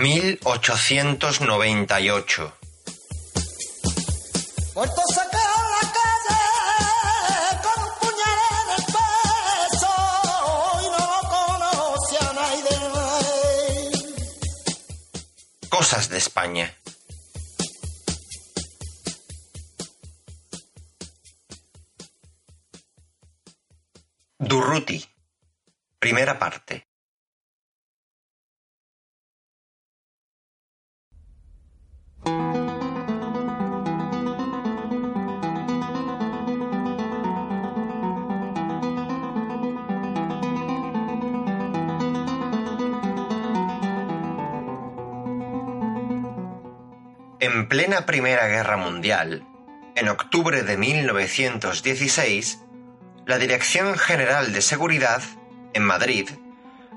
1898 Puerto sacar a la calle con un puñal en el peso y no conoce a nadie. Cosas de España. Durruti. Primera parte. En plena Primera Guerra Mundial, en octubre de 1916, la Dirección General de Seguridad, en Madrid,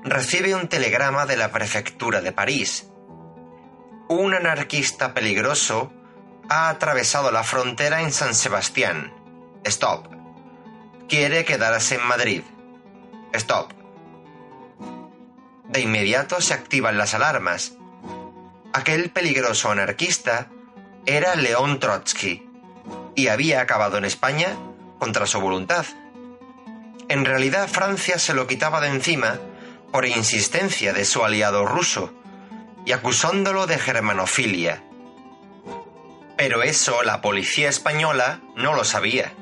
recibe un telegrama de la Prefectura de París. Un anarquista peligroso ha atravesado la frontera en San Sebastián. Stop. Quiere quedarse en Madrid. Stop. De inmediato se activan las alarmas. Aquel peligroso anarquista era León Trotsky y había acabado en España contra su voluntad. En realidad Francia se lo quitaba de encima por insistencia de su aliado ruso y acusándolo de germanofilia. Pero eso la policía española no lo sabía.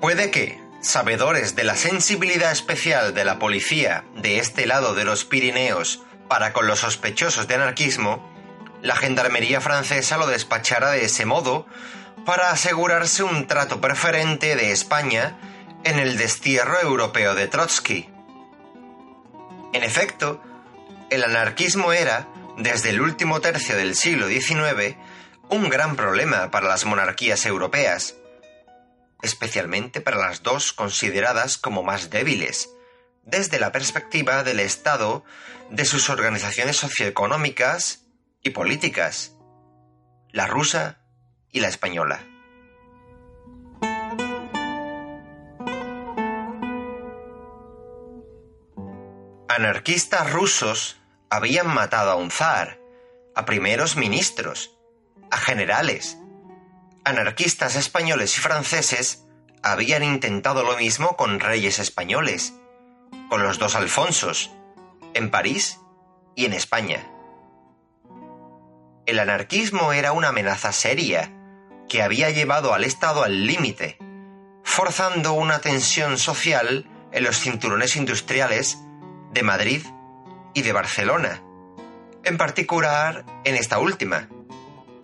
Puede que, sabedores de la sensibilidad especial de la policía de este lado de los Pirineos para con los sospechosos de anarquismo, la gendarmería francesa lo despachara de ese modo para asegurarse un trato preferente de España en el destierro europeo de Trotsky. En efecto, el anarquismo era, desde el último tercio del siglo XIX, un gran problema para las monarquías europeas, especialmente para las dos consideradas como más débiles, desde la perspectiva del Estado, de sus organizaciones socioeconómicas y políticas, la rusa y la española. Anarquistas rusos habían matado a un zar, a primeros ministros, a generales. Anarquistas españoles y franceses habían intentado lo mismo con reyes españoles, con los dos Alfonsos, en París y en España. El anarquismo era una amenaza seria que había llevado al Estado al límite, forzando una tensión social en los cinturones industriales de Madrid y de Barcelona, en particular en esta última,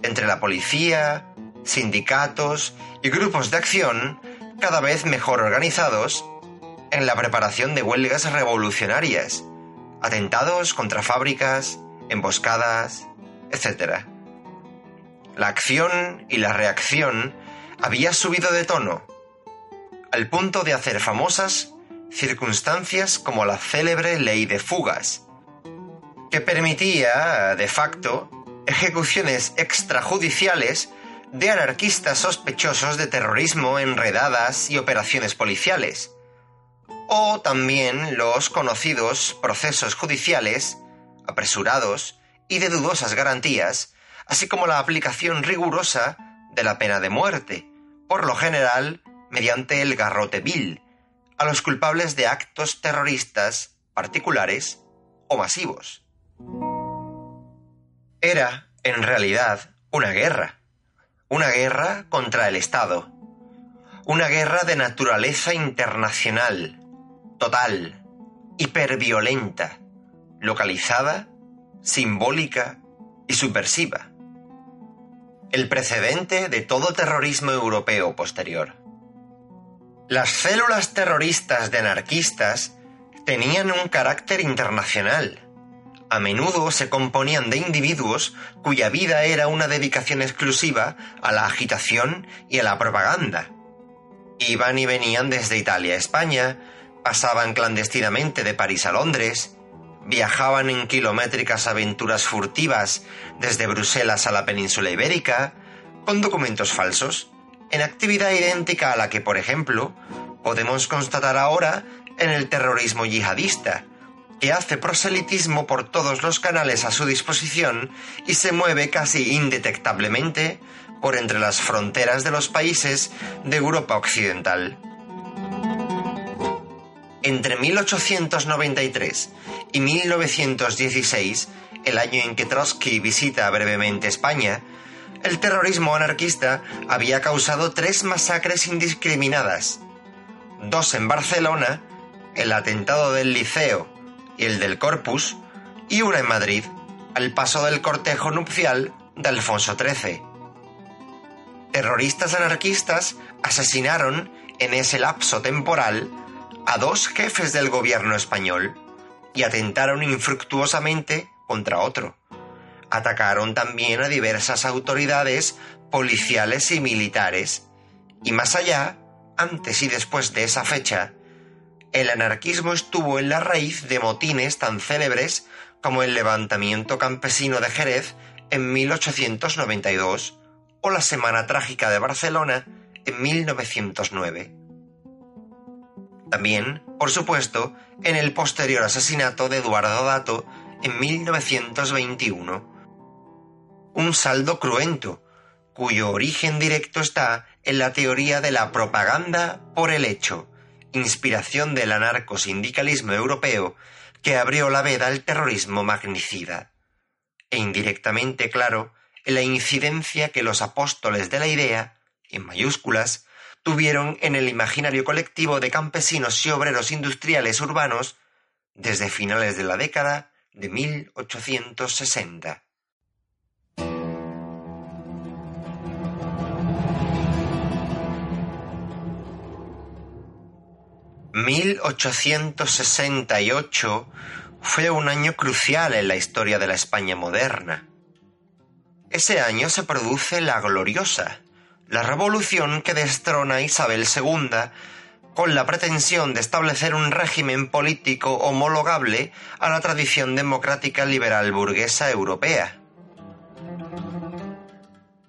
entre la policía, sindicatos y grupos de acción cada vez mejor organizados en la preparación de huelgas revolucionarias, atentados contra fábricas, emboscadas, etc. La acción y la reacción había subido de tono, al punto de hacer famosas circunstancias como la célebre ley de fugas, que permitía, de facto, ejecuciones extrajudiciales de anarquistas sospechosos de terrorismo en redadas y operaciones policiales, o también los conocidos procesos judiciales, apresurados y de dudosas garantías, así como la aplicación rigurosa de la pena de muerte, por lo general mediante el garrote vil, a los culpables de actos terroristas particulares o masivos. Era, en realidad, una guerra, una guerra contra el Estado, una guerra de naturaleza internacional, total, hiperviolenta, localizada, simbólica y subversiva. El precedente de todo terrorismo europeo posterior. Las células terroristas de anarquistas tenían un carácter internacional. A menudo se componían de individuos cuya vida era una dedicación exclusiva a la agitación y a la propaganda. Iban y venían desde Italia a España, pasaban clandestinamente de París a Londres, viajaban en kilométricas aventuras furtivas desde Bruselas a la península ibérica, con documentos falsos, en actividad idéntica a la que, por ejemplo, podemos constatar ahora en el terrorismo yihadista, que hace proselitismo por todos los canales a su disposición y se mueve casi indetectablemente por entre las fronteras de los países de Europa Occidental. Entre 1893 y 1916, el año en que Trotsky visita brevemente España, el terrorismo anarquista había causado tres masacres indiscriminadas, dos en Barcelona, el atentado del Liceo y el del Corpus, y una en Madrid, al paso del cortejo nupcial de Alfonso XIII. Terroristas anarquistas asesinaron en ese lapso temporal a dos jefes del gobierno español y atentaron infructuosamente contra otro. Atacaron también a diversas autoridades policiales y militares, y más allá, antes y después de esa fecha, el anarquismo estuvo en la raíz de motines tan célebres como el levantamiento campesino de Jerez en 1892 o la Semana Trágica de Barcelona en 1909. También, por supuesto, en el posterior asesinato de Eduardo Dato en 1921. Un saldo cruento, cuyo origen directo está en la teoría de la propaganda por el hecho, inspiración del anarcosindicalismo europeo que abrió la veda al terrorismo magnicida, e indirectamente, claro, en la incidencia que los apóstoles de la idea, en mayúsculas, tuvieron en el imaginario colectivo de campesinos y obreros industriales urbanos desde finales de la década de 1860. 1868 fue un año crucial en la historia de la España moderna. Ese año se produce la gloriosa, la revolución que destrona a Isabel II con la pretensión de establecer un régimen político homologable a la tradición democrática liberal burguesa europea.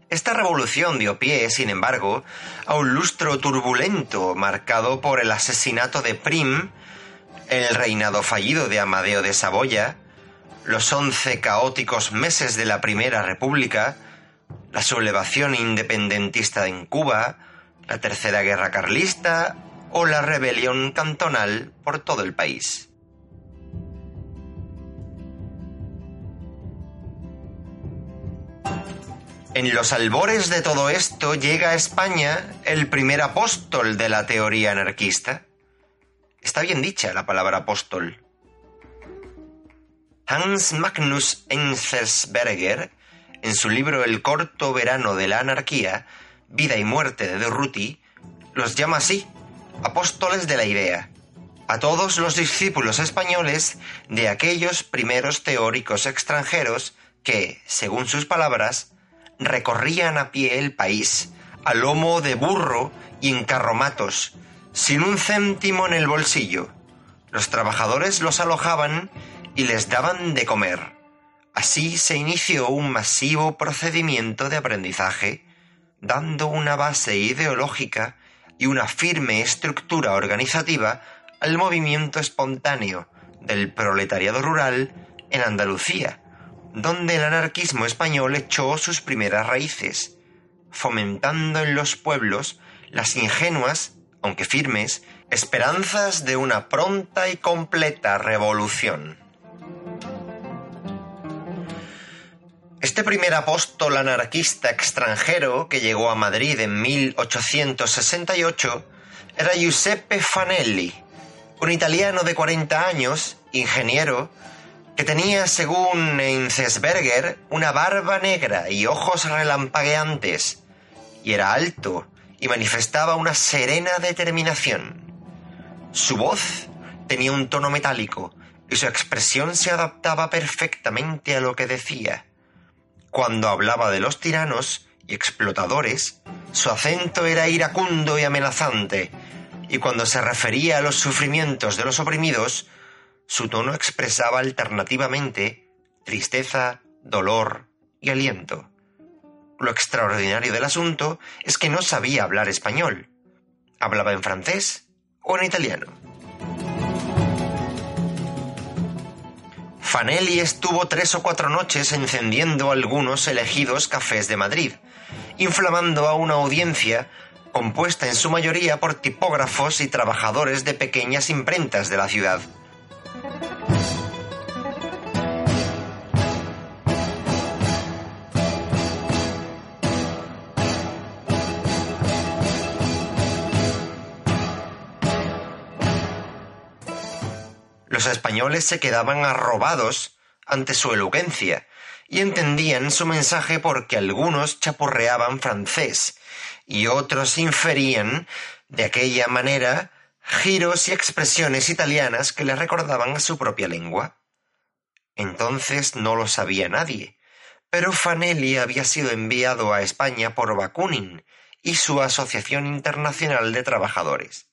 Esta revolución dio pie, sin embargo, a un lustro turbulento marcado por el asesinato de Prim, el reinado fallido de Amadeo de Saboya, los once caóticos meses de la Primera República, la sublevación independentista en Cuba, la Tercera Guerra Carlista o la rebelión cantonal por todo el país. En los albores de todo esto llega a España el primer apóstol de la teoría anarquista. Está bien dicha la palabra apóstol. Hans Magnus Enzensberger, en su libro El corto verano de la anarquía, vida y muerte de Durruti, los llama así, apóstoles de la idea, a todos los discípulos españoles de aquellos primeros teóricos extranjeros que, según sus palabras, recorrían a pie el país, a lomo de burro y en carromatos, sin un céntimo en el bolsillo. Los trabajadores los alojaban y les daban de comer. Así se inició un masivo procedimiento de aprendizaje, dando una base ideológica y una firme estructura organizativa al movimiento espontáneo del proletariado rural en Andalucía, donde el anarquismo español echó sus primeras raíces, fomentando en los pueblos las ingenuas, aunque firmes, esperanzas de una pronta y completa revolución. Este primer apóstol anarquista extranjero que llegó a Madrid en 1868 era Giuseppe Fanelli, un italiano de 40 años, ingeniero, que tenía, según Enzensberger, una barba negra y ojos relampagueantes, y era alto y manifestaba una serena determinación. Su voz tenía un tono metálico y su expresión se adaptaba perfectamente a lo que decía. Cuando hablaba de los tiranos y explotadores, su acento era iracundo y amenazante, y cuando se refería a los sufrimientos de los oprimidos, su tono expresaba alternativamente tristeza, dolor y aliento. Lo extraordinario del asunto es que no sabía hablar español. Hablaba en francés o en italiano. Fanelli estuvo tres o cuatro noches encendiendo algunos elegidos cafés de Madrid, inflamando a una audiencia compuesta en su mayoría por tipógrafos y trabajadores de pequeñas imprentas de la ciudad. Españoles se quedaban arrobados ante su elocuencia y entendían su mensaje porque algunos chapurreaban francés y otros inferían de aquella manera giros y expresiones italianas que le recordaban a su propia lengua. Entonces no lo sabía nadie, pero Fanelli había sido enviado a España por Bakunin y su Asociación Internacional de Trabajadores.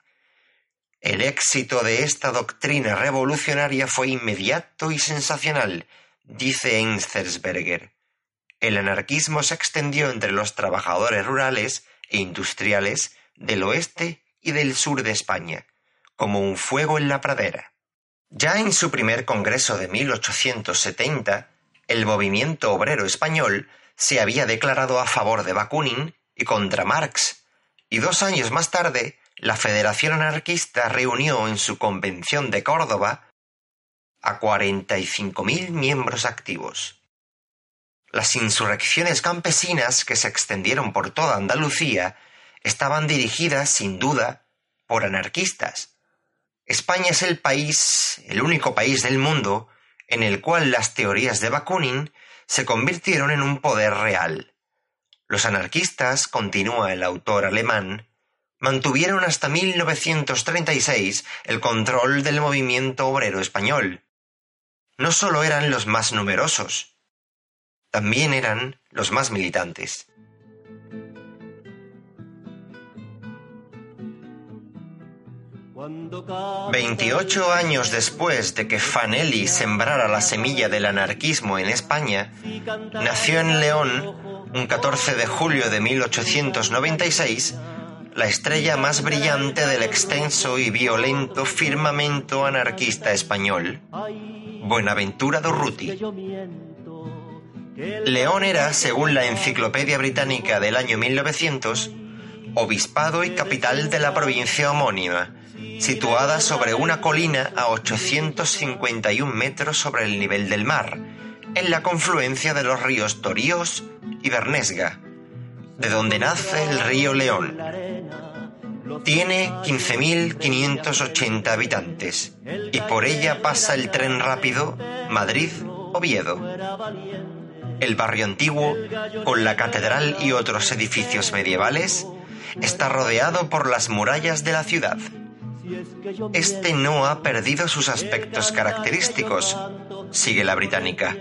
El éxito de esta doctrina revolucionaria fue inmediato y sensacional, dice Enzensberger. El anarquismo se extendió entre los trabajadores rurales e industriales del oeste y del sur de España, como un fuego en la pradera. Ya en su primer congreso de 1870, el movimiento obrero español se había declarado a favor de Bakunin y contra Marx, y dos años más tarde la Federación Anarquista reunió en su convención de Córdoba a 45.000 miembros activos. Las insurrecciones campesinas que se extendieron por toda Andalucía estaban dirigidas, sin duda, por anarquistas. España es el país, el único país del mundo, en el cual las teorías de Bakunin se convirtieron en un poder real. Los anarquistas, continúa el autor alemán, mantuvieron hasta 1936 el control del movimiento obrero español. No solo eran los más numerosos, también eran los más militantes. Veintiocho años después de que Fanelli sembrara la semilla del anarquismo en España, nació en León, un 14 de julio de 1896, la estrella más brillante del extenso y violento firmamento anarquista español, Buenaventura Durruti. León era, según la Enciclopedia Británica del año 1900, obispado y capital de la provincia homónima, situada sobre una colina a 851 metros sobre el nivel del mar, en la confluencia de los ríos Toríos y Bernesga, de donde nace el río León. Tiene 15.580 habitantes y por ella pasa el tren rápido Madrid-Oviedo. El barrio antiguo, con la catedral y otros edificios medievales, está rodeado por las murallas de la ciudad. Este no ha perdido sus aspectos característicos, sigue la británica,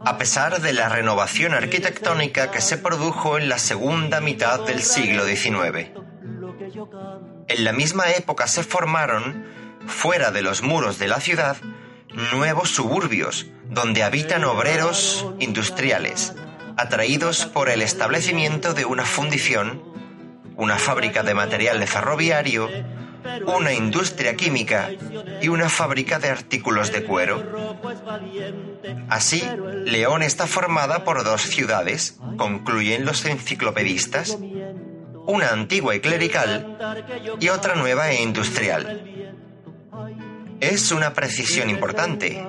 a pesar de la renovación arquitectónica que se produjo en la segunda mitad del siglo XIX. En la misma época se formaron, fuera de los muros de la ciudad, nuevos suburbios donde habitan obreros industriales, atraídos por el establecimiento de una fundición, una fábrica de material ferroviario, una industria química y una fábrica de artículos de cuero. Así, León está formada por dos ciudades, concluyen los enciclopedistas, una antigua y clerical y otra nueva e industrial. Es una precisión importante,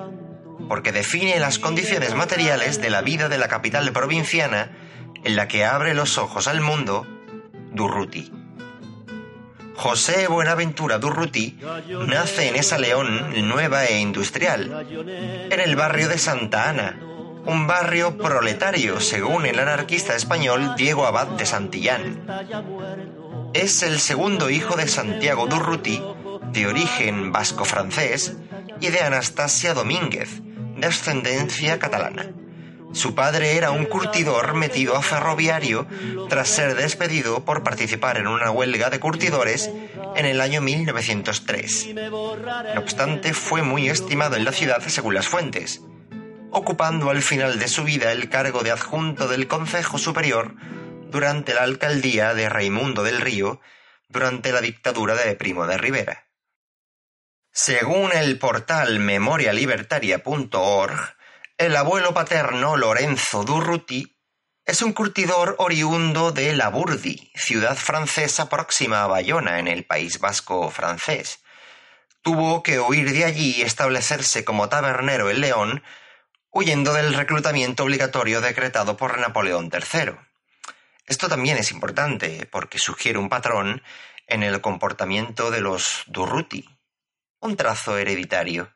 porque define las condiciones materiales de la vida de la capital provinciana en la que abre los ojos al mundo Durruti. José Buenaventura Durruti nace en esa León nueva e industrial, en el barrio de Santa Ana, un barrio proletario, según el anarquista español Diego Abad de Santillán. Es el segundo hijo de Santiago Durruti de origen vasco-francés, y de Anastasia Domínguez, de ascendencia catalana. Su padre era un curtidor metido a ferroviario tras ser despedido por participar en una huelga de curtidores en el año 1903. No obstante, fue muy estimado en la ciudad según las fuentes, ocupando al final de su vida el cargo de adjunto del Consejo Superior durante la alcaldía de Raimundo del Río durante la dictadura de Primo de Rivera. Según el portal memorialibertaria.org, el abuelo paterno Lorenzo Durruti es un curtidor oriundo de Laburdi, ciudad francesa próxima a Bayona, en el País Vasco francés. Tuvo que huir de allí y establecerse como tabernero en León, huyendo del reclutamiento obligatorio decretado por Napoleón III. Esto también es importante porque sugiere un patrón en el comportamiento de los Durruti, un trazo hereditario.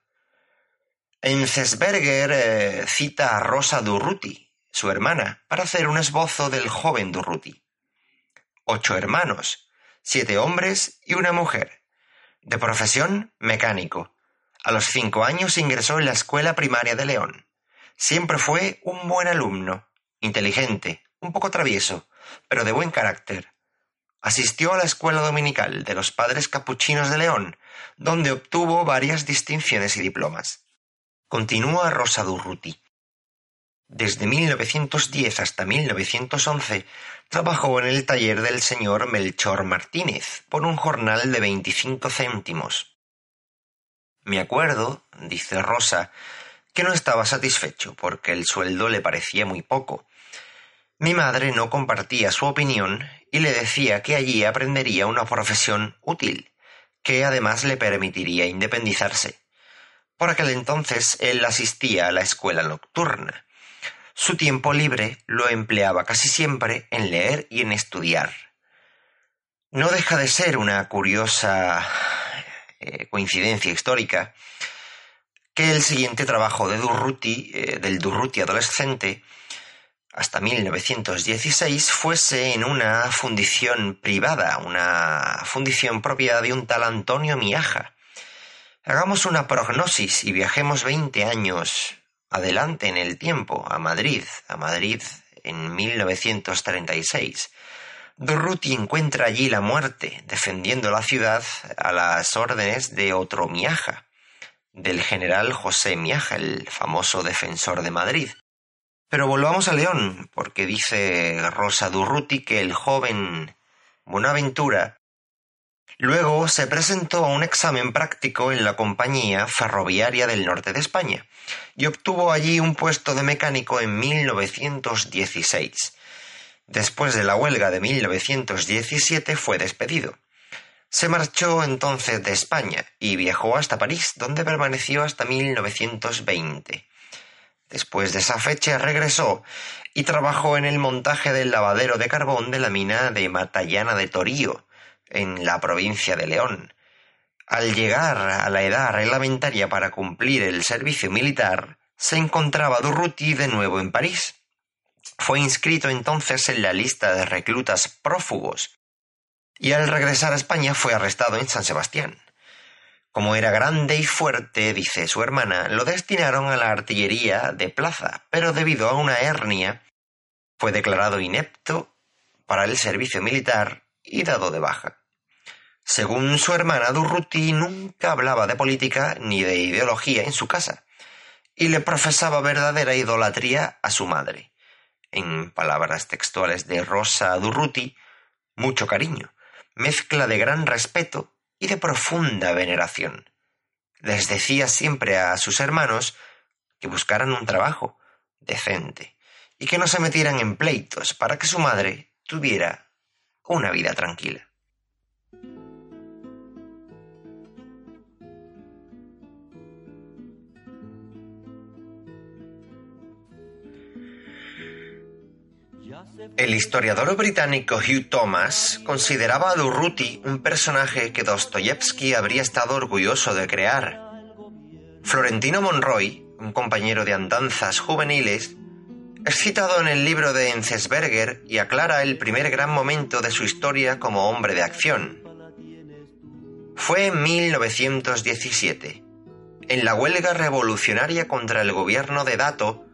Enzesberger eh, cita a Rosa Durruti, su hermana, para hacer un esbozo del joven Durruti. Ocho hermanos, siete hombres y una mujer. De profesión, mecánico. A los cinco años ingresó en la escuela primaria de León. Siempre fue un buen alumno, inteligente, un poco travieso, pero de buen carácter. Asistió a la escuela dominical de los padres capuchinos de León, donde obtuvo varias distinciones y diplomas. Continúa Rosa Durruti. Desde 1910 hasta 1911 trabajó en el taller del señor Melchor Martínez por un jornal de 25 céntimos. Me acuerdo, dice Rosa, que no estaba satisfecho porque el sueldo le parecía muy poco. Mi madre no compartía su opinión y le decía que allí aprendería una profesión útil, que además le permitiría independizarse. Por aquel entonces él asistía a la escuela nocturna. Su tiempo libre lo empleaba casi siempre en leer y en estudiar. No deja de ser una curiosa eh, coincidencia histórica que el siguiente trabajo de Durruti, eh, del Durruti adolescente, hasta 1916, fuese en una fundición privada, una fundición propiedad de un tal Antonio Miaja, Hagamos una prognosis y viajemos veinte años adelante en el tiempo, a Madrid, a Madrid en 1936. Durruti encuentra allí la muerte, defendiendo la ciudad a las órdenes de otro Miaja, del general José Miaja, el famoso defensor de Madrid. Pero volvamos a León, porque dice Rosa Durruti que el joven Buenaventura Luego se presentó a un examen práctico en la Compañía Ferroviaria del Norte de España y obtuvo allí un puesto de mecánico en 1916. Después de la huelga de 1917 fue despedido. Se marchó entonces de España y viajó hasta París, donde permaneció hasta 1920. Después de esa fecha regresó y trabajó en el montaje del lavadero de carbón de la mina de Matallana de Torío, en la provincia de León. Al llegar a la edad reglamentaria para cumplir el servicio militar, se encontraba Durruti de nuevo en París. Fue inscrito entonces en la lista de reclutas prófugos y al regresar a España fue arrestado en San Sebastián. Como era grande y fuerte, dice su hermana, lo destinaron a la artillería de plaza, pero debido a una hernia fue declarado inepto para el servicio militar y dado de baja. Según su hermana Durruti, nunca hablaba de política ni de ideología en su casa, y le profesaba verdadera idolatría a su madre. En palabras textuales de Rosa Durruti, mucho cariño, mezcla de gran respeto y de profunda veneración. Les decía siempre a sus hermanos que buscaran un trabajo decente y que no se metieran en pleitos para que su madre tuviera una vida tranquila. El historiador británico Hugh Thomas consideraba a Durruti un personaje que Dostoyevsky habría estado orgulloso de crear. Florentino Monroy, un compañero de andanzas juveniles, es citado en el libro de Enzensberger y aclara el primer gran momento de su historia como hombre de acción. Fue en 1917, en la huelga revolucionaria contra el gobierno de Dato,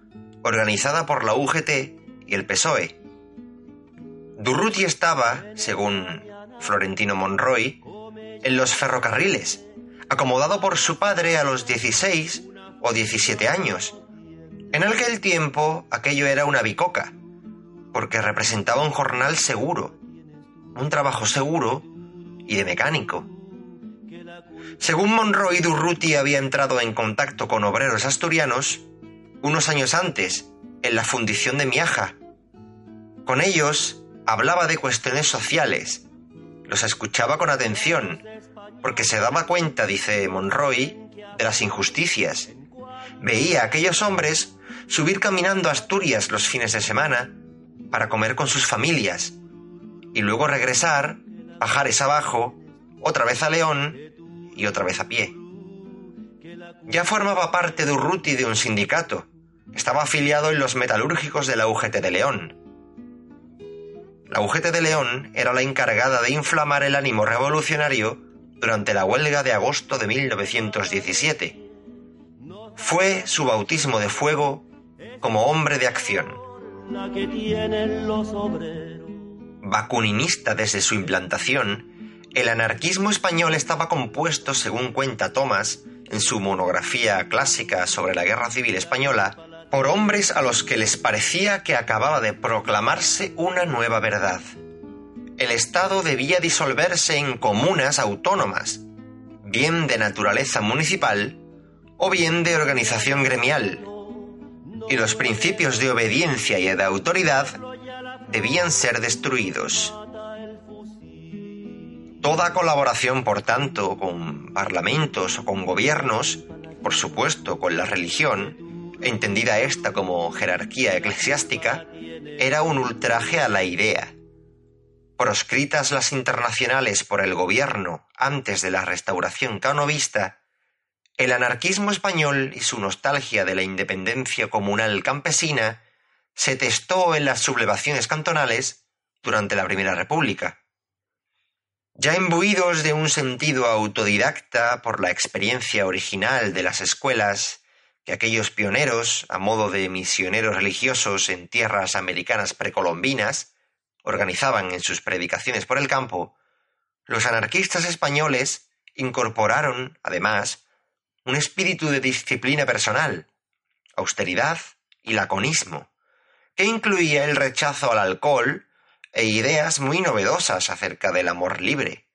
organizada por la UGT y el PSOE. Durruti estaba, según Florentino Monroy, en los ferrocarriles, acomodado por su padre a los 16 o 17 años. En aquel tiempo aquello era una bicoca, porque representaba un jornal seguro, un trabajo seguro y de mecánico. Según Monroy, Durruti había entrado en contacto con obreros asturianos unos años antes, en la fundición de Miaja. Con ellos hablaba de cuestiones sociales, los escuchaba con atención, porque se daba cuenta, dice Monroy, de las injusticias. Veía a aquellos hombres subir caminando a Asturias los fines de semana para comer con sus familias y luego regresar, bajar abajo, otra vez a León y otra vez a pie. Ya formaba parte de Urruti de un sindicato. Estaba afiliado en los metalúrgicos de la UGT de León. La UGT de León era la encargada de inflamar el ánimo revolucionario durante la huelga de agosto de 1917. Fue su bautismo de fuego como hombre de acción. Bakuninista desde su implantación, el anarquismo español estaba compuesto, según cuenta Thomas en su monografía clásica sobre la Guerra Civil Española, por hombres a los que les parecía que acababa de proclamarse una nueva verdad. El Estado debía disolverse en comunas autónomas, bien de naturaleza municipal o bien de organización gremial, y los principios de obediencia y de autoridad debían ser destruidos. Toda colaboración, por tanto, con parlamentos o con gobiernos, por supuesto con la religión, entendida esta como jerarquía eclesiástica, era un ultraje a la idea. Proscritas las internacionales por el gobierno antes de la restauración canovista, el anarquismo español y su nostalgia de la independencia comunal campesina se testó en las sublevaciones cantonales durante la Primera República. Ya imbuidos de un sentido autodidacta por la experiencia original de las escuelas que aquellos pioneros, a modo de misioneros religiosos en tierras americanas precolombinas, organizaban en sus predicaciones por el campo, los anarquistas españoles incorporaron, además, un espíritu de disciplina personal, austeridad y laconismo, que incluía el rechazo al alcohol e ideas muy novedosas acerca del amor libre,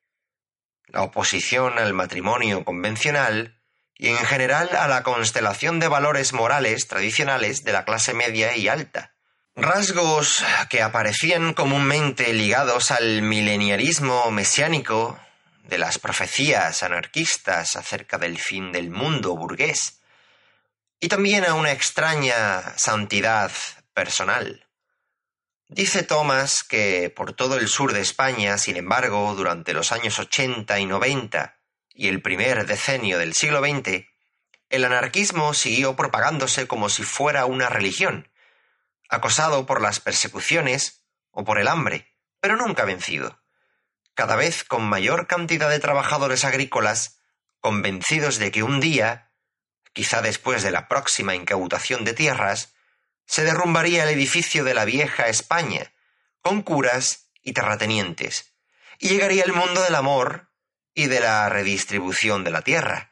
la oposición al matrimonio convencional y en general a la constelación de valores morales tradicionales de la clase media y alta, rasgos que aparecían comúnmente ligados al mileniarismo mesiánico de las profecías anarquistas acerca del fin del mundo burgués, y también a una extraña santidad personal. Dice Thomas que por todo el sur de España, sin embargo, durante los años 80 y 90 y el primer decenio del siglo XX, el anarquismo siguió propagándose como si fuera una religión, acosado por las persecuciones o por el hambre, pero nunca vencido. Cada vez con mayor cantidad de trabajadores agrícolas convencidos de que un día, quizá después de la próxima incautación de tierras, se derrumbaría el edificio de la vieja España, con curas y terratenientes, y llegaría el mundo del amor y de la redistribución de la tierra.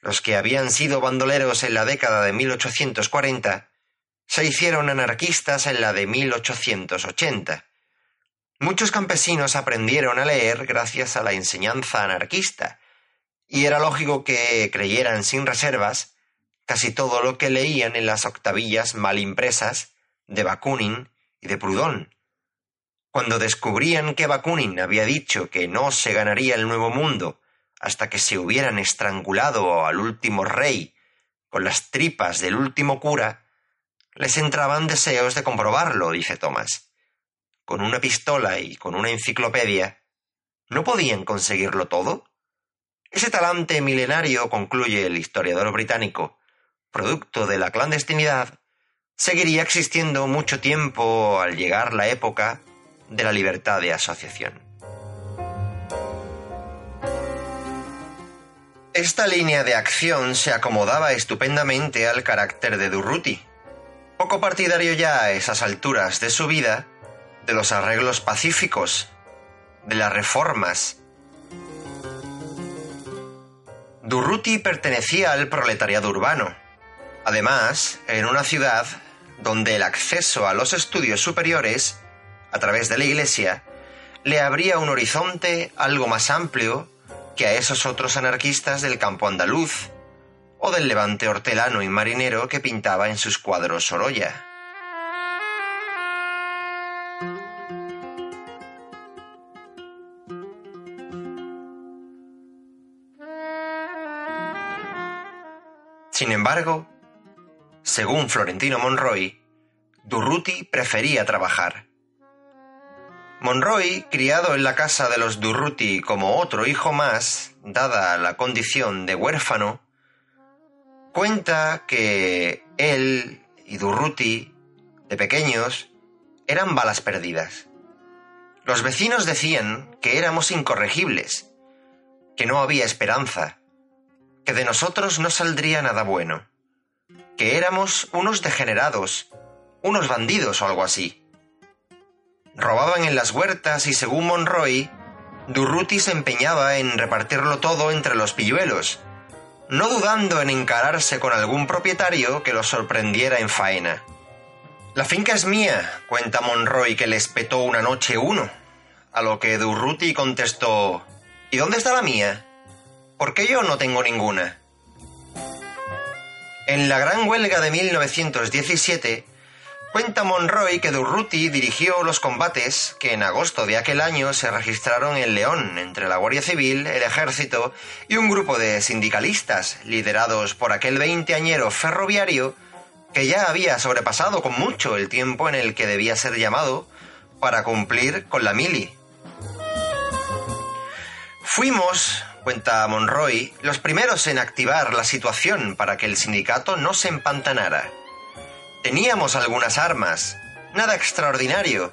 Los que habían sido bandoleros en la década de 1840 se hicieron anarquistas en la de 1880. Muchos campesinos aprendieron a leer gracias a la enseñanza anarquista, y era lógico que creyeran sin reservas casi todo lo que leían en las octavillas mal impresas de Bakunin y de Proudhon. Cuando descubrían que Bakunin había dicho que no se ganaría el nuevo mundo hasta que se hubieran estrangulado al último rey con las tripas del último cura, les entraban deseos de comprobarlo, dice Thomas. Con una pistola y con una enciclopedia, ¿no podían conseguirlo todo? Ese talante milenario, concluye el historiador británico, producto de la clandestinidad, seguiría existiendo mucho tiempo al llegar la época de la libertad de asociación. Esta línea de acción se acomodaba estupendamente al carácter de Durruti, poco partidario ya a esas alturas de su vida de los arreglos pacíficos, de las reformas. Durruti pertenecía al proletariado urbano, además en una ciudad donde el acceso a los estudios superiores, a través de la Iglesia, le abría un horizonte algo más amplio que a esos otros anarquistas del campo andaluz o del levante hortelano y marinero que pintaba en sus cuadros Sorolla. Sin embargo, según Florentino Monroy, Durruti prefería trabajar. Monroy, criado en la casa de los Durruti como otro hijo más, dada la condición de huérfano, cuenta que él y Durruti, de pequeños, eran balas perdidas. Los vecinos decían que éramos incorregibles, que no había esperanza, que de nosotros no saldría nada bueno, que éramos unos degenerados, unos bandidos o algo así robaban en las huertas y según Monroy, Durruti se empeñaba en repartirlo todo entre los pilluelos, no dudando en encararse con algún propietario que los sorprendiera en faena. La finca es mía, cuenta Monroy que le espetó una noche uno, a lo que Durruti contestó ¿Y dónde está la mía? Porque yo no tengo ninguna. En la gran huelga de 1917, Cuenta Monroy que Durruti dirigió los combates que en agosto de aquel año se registraron en León entre la Guardia Civil, el Ejército y un grupo de sindicalistas liderados por aquel veinteañero ferroviario que ya había sobrepasado con mucho el tiempo en el que debía ser llamado para cumplir con la mili. Fuimos, cuenta Monroy, los primeros en activar la situación para que el sindicato no se empantanara. Teníamos algunas armas, nada extraordinario,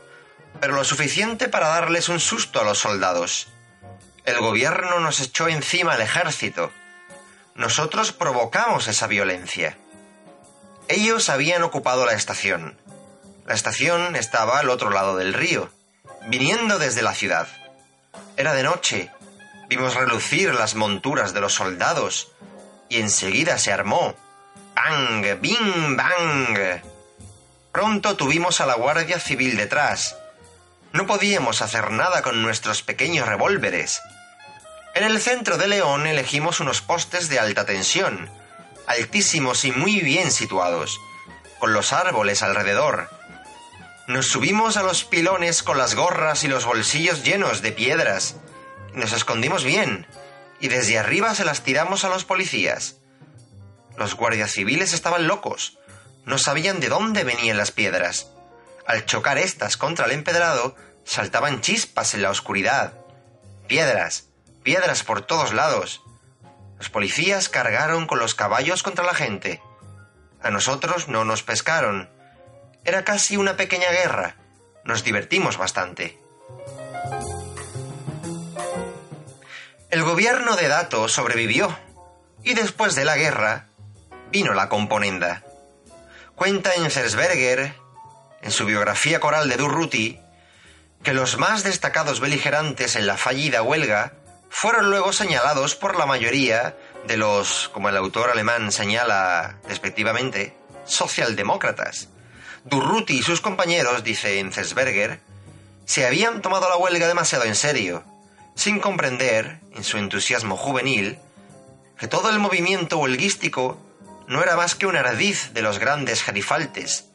pero lo suficiente para darles un susto a los soldados. El gobierno nos echó encima al ejército. Nosotros provocamos esa violencia. Ellos habían ocupado la estación. La estación estaba al otro lado del río, viniendo desde la ciudad. Era de noche. Vimos relucir las monturas de los soldados y enseguida se armó ¡Bang! ¡Bing! ¡Bang! Pronto tuvimos a la Guardia Civil detrás. No podíamos hacer nada con nuestros pequeños revólveres. En el centro de León elegimos unos postes de alta tensión, altísimos y muy bien situados, con los árboles alrededor. Nos subimos a los pilones con las gorras y los bolsillos llenos de piedras. Nos escondimos bien, y desde arriba se las tiramos a los policías. Los guardias civiles estaban locos. No sabían de dónde venían las piedras. Al chocar éstas contra el empedrado, saltaban chispas en la oscuridad. Piedras, piedras por todos lados. Los policías cargaron con los caballos contra la gente. A nosotros no nos pescaron. Era casi una pequeña guerra. Nos divertimos bastante. El gobierno de Dato sobrevivió y después de la guerra vino la componenda. Cuenta en Zersberger, en su biografía coral de Durruti, que los más destacados beligerantes en la fallida huelga fueron luego señalados por la mayoría de los, como el autor alemán señala despectivamente, socialdemócratas. Durruti y sus compañeros, dice en Zersberger, se habían tomado la huelga demasiado en serio, sin comprender, en su entusiasmo juvenil, que todo el movimiento huelguístico no era más que un ardiz de los grandes gerifaltes,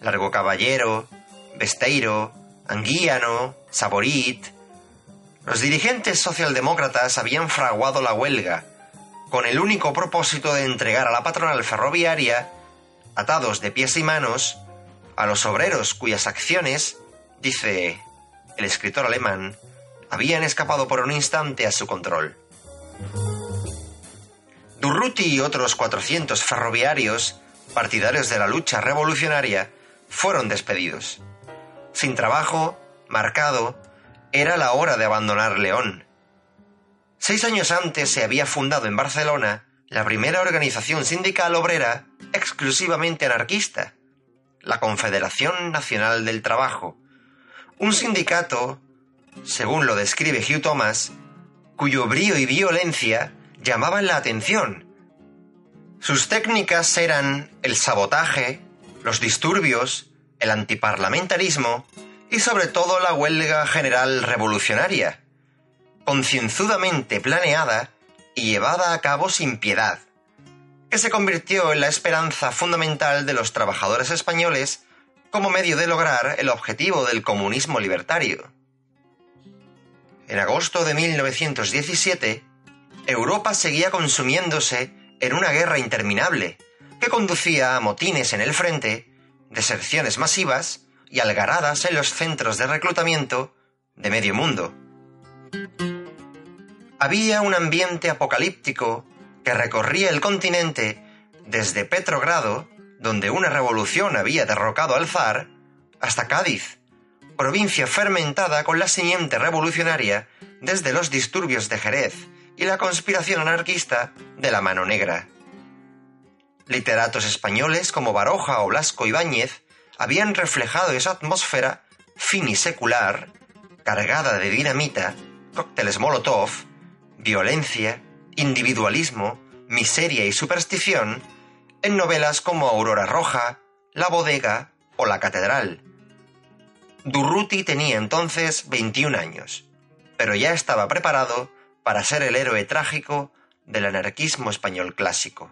Largo Caballero, Besteiro, Anguíano, Saborit. Los dirigentes socialdemócratas habían fraguado la huelga, con el único propósito de entregar a la patronal ferroviaria, atados de pies y manos, a los obreros cuyas acciones, dice el escritor alemán, habían escapado por un instante a su control. Durruti y otros 400 ferroviarios, partidarios de la lucha revolucionaria, fueron despedidos. Sin trabajo, marcado, era la hora de abandonar León. Seis años antes se había fundado en Barcelona la primera organización sindical obrera exclusivamente anarquista, la Confederación Nacional del Trabajo, un sindicato, según lo describe Hugh Thomas, cuyo brío y violencia llamaban la atención. Sus técnicas eran el sabotaje, los disturbios, el antiparlamentarismo y sobre todo la huelga general revolucionaria, concienzudamente planeada y llevada a cabo sin piedad, que se convirtió en la esperanza fundamental de los trabajadores españoles como medio de lograr el objetivo del comunismo libertario. En agosto de 1917, Europa seguía consumiéndose en una guerra interminable que conducía a motines en el frente, deserciones masivas y algaradas en los centros de reclutamiento de medio mundo. Había un ambiente apocalíptico que recorría el continente desde Petrogrado, donde una revolución había derrocado al zar, hasta Cádiz, provincia fermentada con la simiente revolucionaria desde los disturbios de Jerez y la conspiración anarquista de la Mano Negra. Literatos españoles como Baroja o Blasco Ibáñez habían reflejado esa atmósfera finisecular, cargada de dinamita, cócteles Molotov, violencia, individualismo, miseria y superstición en novelas como Aurora Roja, La Bodega o La Catedral. Durruti tenía entonces 21 años, pero ya estaba preparado para ser el héroe trágico del anarquismo español clásico.